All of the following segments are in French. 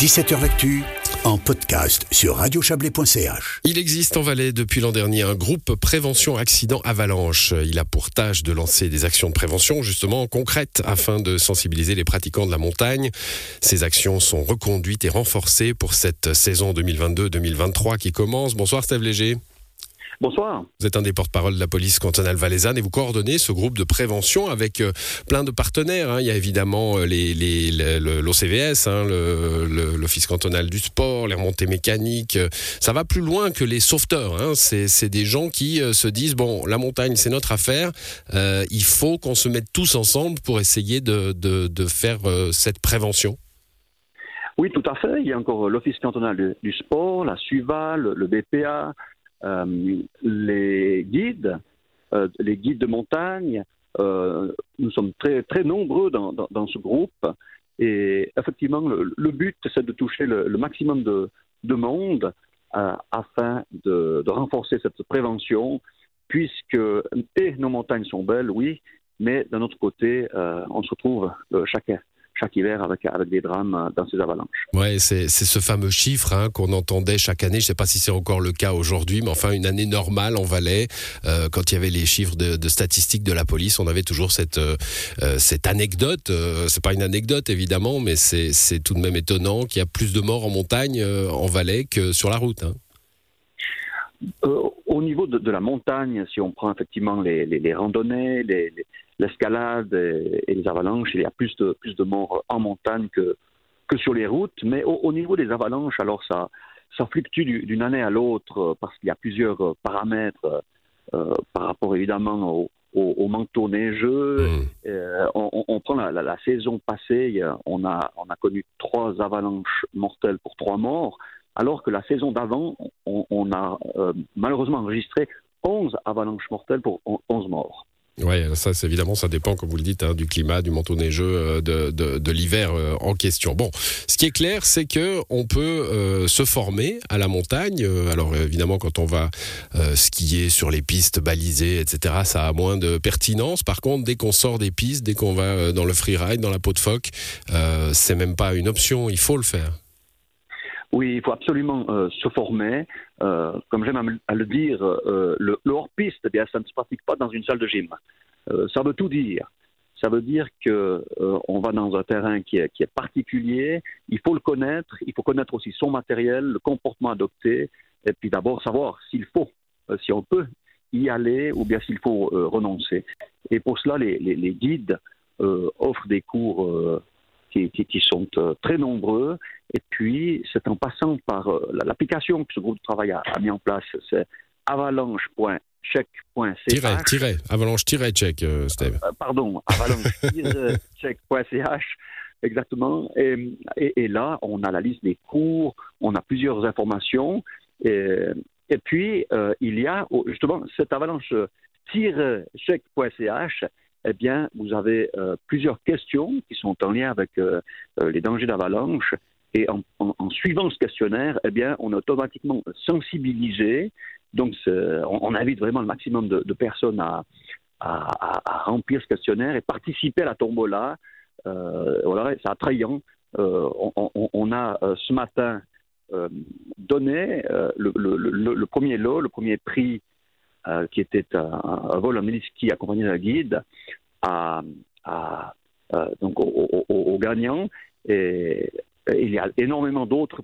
17h L'actu en podcast sur radiochablais.ch. Il existe en Valais depuis l'an dernier un groupe prévention accident avalanche. Il a pour tâche de lancer des actions de prévention justement concrètes afin de sensibiliser les pratiquants de la montagne. Ces actions sont reconduites et renforcées pour cette saison 2022-2023 qui commence. Bonsoir Steve Léger. Bonsoir. Vous êtes un des porte-parole de la police cantonale valaisanne et vous coordonnez ce groupe de prévention avec euh, plein de partenaires. Hein. Il y a évidemment euh, l'OCVS, hein, l'Office cantonal du sport, les remontées mécaniques. Ça va plus loin que les sauveteurs. Hein. C'est des gens qui euh, se disent, bon, la montagne, c'est notre affaire. il faut qu'on se mette tous ensemble pour essayer de, faire cette prévention. Oui, tout à fait. Il y a encore l'Office cantonal du, sport, la SUVA, le BPA, euh, les guides, euh, les guides de montagne, euh, nous sommes très, très nombreux dans, dans, ce groupe. Et effectivement, le, but, c'est de toucher le, maximum de, de monde afin de, renforcer cette prévention, puisque et nos montagnes sont belles, oui, mais d'un autre côté, on se retrouve chacun chaque hiver avec, avec des drames euh, dans ces avalanches. Ouais, c'est ce fameux chiffre hein, qu'on entendait chaque année. Je ne sais pas si c'est encore le cas aujourd'hui, mais enfin, une année normale en Valais, euh, quand il y avait les chiffres de, statistiques de la police, on avait toujours cette, euh, cette anecdote. c'est pas une anecdote, évidemment, mais c'est tout de même étonnant qu'il y a plus de morts en montagne, en Valais, que sur la route. Hein. au niveau de, la montagne, si on prend effectivement les, les, randonnées, les, l'escalade et, les avalanches, il y a plus de, plus de morts en montagne que, que sur les routes. Mais au, niveau des avalanches, alors ça, ça fluctue d'une année à l'autre parce qu'il y a plusieurs paramètres euh, par rapport évidemment au, au, manteau neigeux. Mmh. Euh, on, prend la, saison passée, on a, on a connu trois avalanches mortelles pour trois morts, alors que la saison d'avant, on, a euh, malheureusement enregistré 11 avalanches mortelles pour 11 morts. Oui, ça, évidemment, ça dépend, comme vous le dites, hein, du climat, du manteau neigeux, euh, de, de, l'hiver euh, en question. Bon, ce qui est clair, c'est que on peut euh, se former à la montagne. alors évidemment, quand on va skier sur les pistes balisées, etc., ça a moins de pertinence. Par contre, dès qu'on sort des pistes, dès qu'on va dans le freeride, dans la peau de phoque, c'est même pas une option. Il faut le faire. Oui, il faut absolument euh, se former. Euh, comme j'aime à, le dire, euh, le, hors-piste, eh bien, ça ne se pratique pas dans une salle de gym. ça veut tout dire. Ça veut dire que on va dans un terrain qui est, qui est, particulier. Il faut le connaître. Il faut connaître aussi son matériel, le comportement adopté, et puis d'abord savoir s'il faut, si on peut y aller ou bien s'il faut renoncer. Et pour cela, les, les, les guides offrent des cours qui, qui, sont euh, très nombreux. Et puis, c'est en passant par euh, l'application que ce groupe de travail a, mis en place, c'est avalanche.check.ch. avalanche-check, euh, Steve. pardon, avalanche-check.ch. Exactement. Et, et, là, on a la liste des cours, on a plusieurs informations. Et, et puis, il y a justement cette avalanche-check.ch eh bien, vous avez euh, plusieurs questions qui sont en lien avec euh, euh, les dangers d'avalanche. Et en, suivant ce questionnaire, eh bien, on est automatiquement sensibilisé. Donc, on, invite vraiment le maximum de, personnes à, remplir ce questionnaire et participer à la tombola. voilà, c'est attrayant. On, a ce matin donné le, premier lot, le premier prix euh, qui était un, vol en qui accompagné d'un guide, à, euh, donc aux, gagnants. Et, il y a énormément d'autres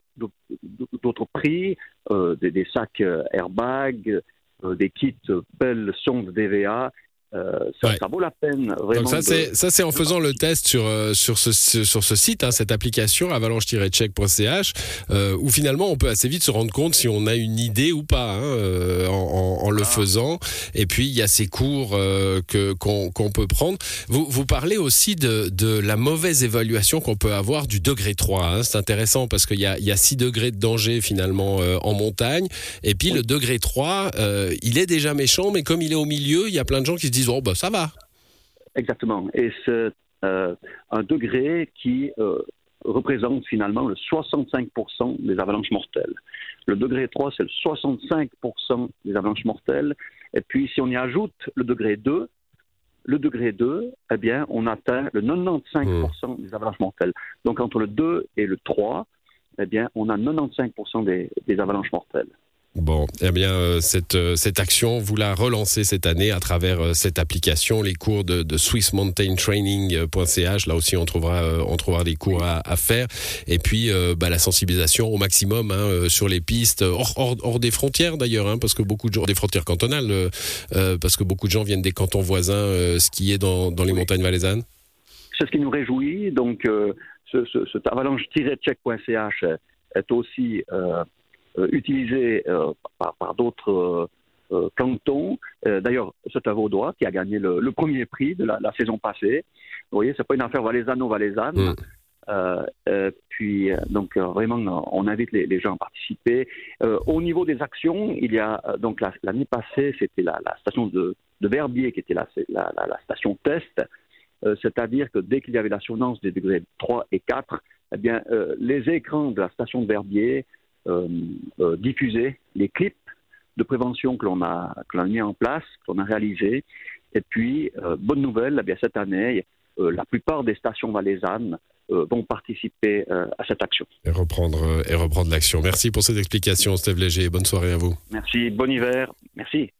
d'autres prix, euh, des, sacs airbag, des kits belles sondes DVA euh, ça, vaut la peine vraiment. Donc ça c'est en faisant le test sur euh, sur ce, sur ce site hein, cette application avalanche-check.ch euh, où finalement on peut assez vite se rendre compte si on a une idée ou pas hein, euh, en, en, le ah. faisant et puis il y a ces cours que qu'on peut prendre. Vous vous parlez aussi de de la mauvaise évaluation qu'on peut avoir du degré 3 hein. c'est intéressant parce qu'il y a il y a 6 degrés de danger finalement en montagne et puis le degré 3 il est déjà méchant mais comme il est au milieu il y a plein de gens qui se disent ben ça va. Exactement. Et c'est euh, un degré qui euh, représente finalement le 65% des avalanches mortelles. Le degré 3, c'est le 65% des avalanches mortelles. Et puis, si on y ajoute le degré 2, le degré 2, eh bien, on atteint le 95% des avalanches mortelles. Donc, entre le 2 et le 3, eh bien, on a 95% des, des avalanches mortelles. Bon, eh bien, euh, cette, euh, cette action, vous la relancez cette année à travers euh, cette application, les cours de, de swissmountaintraining.ch. Là aussi, on trouvera, on trouvera des cours à, à faire. Et puis, bah, la sensibilisation au maximum hein, sur les pistes, hors, hors, hors des frontières d'ailleurs, hein, parce que beaucoup de gens, des frontières cantonales, parce que beaucoup de gens viennent des cantons voisins skier dans, dans les montagnes valaisannes. C'est ce qui nous réjouit. Donc, ce, ce, cet avalanche-check.ch est aussi utilisé euh, par, par d'autres euh, cantons. D'ailleurs, c'est un Vaudois qui a gagné le, le premier prix de la, la, saison passée. Vous voyez, c'est pas une affaire valaisano-valaisanne. Mmh. Euh, puis donc vraiment on invite les, les gens à participer. Euh, au niveau des actions, il y a donc l'année passée c'était la, la, station de, de, Verbier qui était la, la station test, euh, c'est-à-dire que dès qu'il y avait l'assurance des degrés 3 et 4, eh bien les écrans de la station de Verbier euh, euh, diffuser les clips de prévention que l'on a, que l'on a mis en place, que l'on a réalisé. Et puis, euh, bonne nouvelle, eh bien, cette année, la plupart des stations valaisannes vont participer à cette action. Et reprendre, et reprendre l'action. Merci pour cette explication, Steve Léger. Bonne soirée à vous. Merci, bon hiver. Merci.